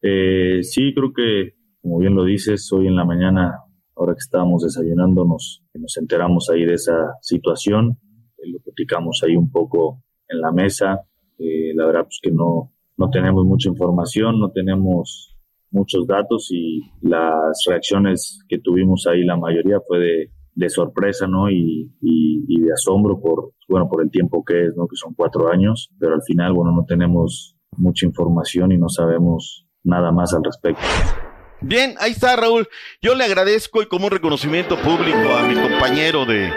Eh, sí, creo que, como bien lo dices, hoy en la mañana, ahora que estábamos desayunando, nos, nos enteramos ahí de esa situación. Eh, lo platicamos ahí un poco en la mesa. Eh, la verdad, pues que no, no tenemos mucha información, no tenemos muchos datos y las reacciones que tuvimos ahí, la mayoría fue de, de sorpresa, ¿no? Y, y, de asombro por, bueno, por el tiempo que es, ¿no? Que son cuatro años, pero al final, bueno, no tenemos mucha información y no sabemos nada más al respecto. Bien, ahí está Raúl. Yo le agradezco y como un reconocimiento público a mi compañero de,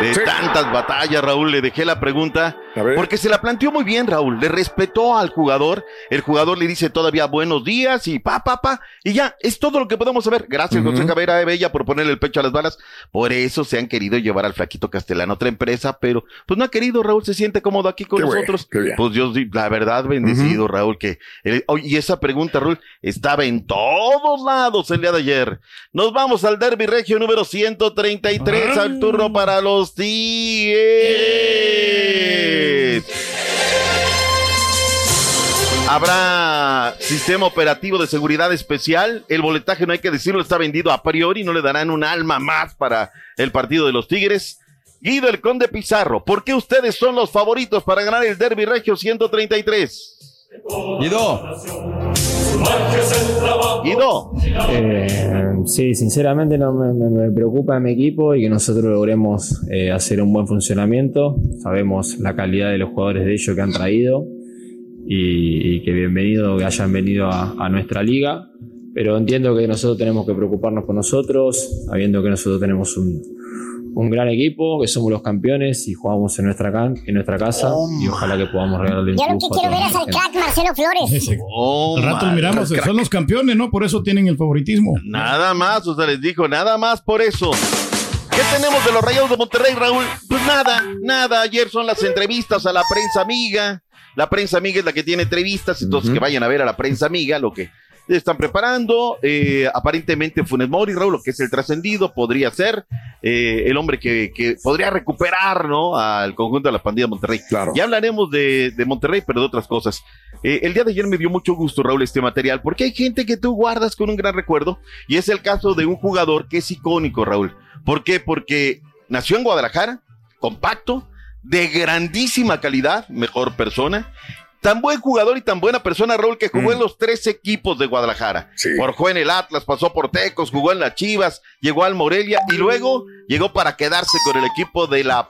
de tantas batallas, Raúl, le dejé la pregunta porque se la planteó muy bien, Raúl. Le respetó al jugador. El jugador le dice todavía buenos días y pa, pa, pa. Y ya, es todo lo que podemos saber. Gracias, José Cabrera de Bella, por ponerle el pecho a las balas. Por eso se han querido llevar al flaquito Castellano a otra empresa, pero pues no ha querido, Raúl. Se siente cómodo aquí con Qué nosotros. bien. pues Dios, la verdad, bendecido, Raúl, que. el- oh, y esa pregunta, Raúl, estaba en todos lados el día de ayer. Nos vamos al Derby Regio número 133, al turno para los Tigres. Habrá sistema operativo de seguridad especial. El boletaje, no hay que decirlo, está vendido a priori. No le darán un alma más para el partido de los Tigres. Guido el Conde Pizarro, ¿por qué ustedes son los favoritos para ganar el Derby Regio 133? Guido. Guido. Eh, sí, sinceramente no me, me- me preocupa mi equipo y que nosotros logremos eh, hacer un buen funcionamiento. Sabemos la calidad de los jugadores de ellos que han traído y, y que bienvenido que hayan venido a, a nuestra liga. Pero entiendo que nosotros tenemos que preocuparnos por nosotros, sabiendo que nosotros tenemos un, un gran equipo, que somos los campeones y jugamos en nuestra, can- en nuestra casa y ojalá que podamos regalarle un Yo lo que quiero ver es al crack Marcelo Flores. Oh, Al rato miramos, son los campeones, ¿no? Por eso tienen el favoritismo. Nada más, o sea, les dijo, nada más por eso. ¿Qué tenemos de los Rayados de Monterrey, Raúl? Pues nada, nada. Ayer son las entrevistas a la prensa amiga. La prensa amiga es la que tiene entrevistas, entonces que vayan a ver a la prensa amiga lo que están preparando. Eh, aparentemente Funes Mori, Raúl, lo que es el trascendido, podría ser eh, el hombre que, que podría recuperar, ¿no? Al conjunto de la pandilla de Monterrey. Ya hablaremos de, de Monterrey, pero de otras cosas. Eh, el día de ayer me dio mucho gusto, Raúl, este material, porque hay gente que tú guardas con un gran recuerdo, y es el caso de un jugador que es icónico, Raúl. ¿Por qué? Porque nació en Guadalajara, compacto, de grandísima calidad, mejor persona, tan buen jugador y tan buena persona, Raúl, que jugó en los tres equipos de Guadalajara. Forjó en el Atlas, pasó por Tecos, jugó en las Chivas, llegó al Morelia y luego llegó para quedarse con el equipo de la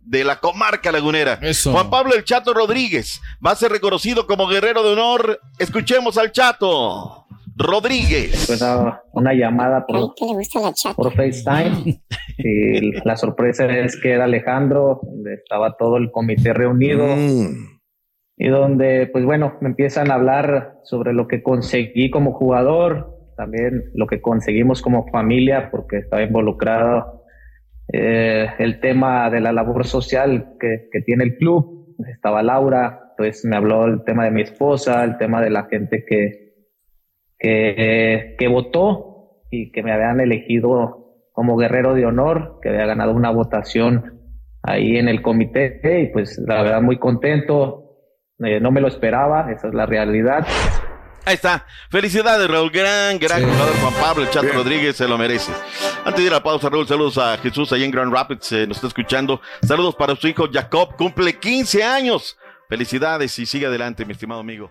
de la comarca lagunera. Juan Pablo El Chato Rodríguez va a ser reconocido como guerrero de honor. Escuchemos al Chato Rodríguez. Pues, ah, una llamada por, ¿Qué le gusta la chata? por FaceTime. Y la sorpresa es que era Alejandro, donde estaba todo el comité reunido. Y donde, pues bueno, me empiezan a hablar sobre lo que conseguí como jugador, también lo que conseguimos como familia, porque estaba involucrado eh, el tema de la labor social que, que tiene el club. Estaba Laura, pues me habló el tema de mi esposa, el tema de la gente que, que, que votó y que me habían elegido como guerrero de honor, que había ganado una votación ahí en el comité y pues la verdad muy contento, Eh, no me lo esperaba, esa es la realidad. Ahí está. Felicidades, Raúl. Gran, gran jugador Juan Pablo. El Chato Rodríguez se lo merece. Antes de ir a la pausa, Raúl, saludos a Jesús ahí en Grand Rapids. eh, nos está escuchando. Saludos para su hijo Jacob. Cumple 15 años. Felicidades y sigue adelante, mi estimado amigo.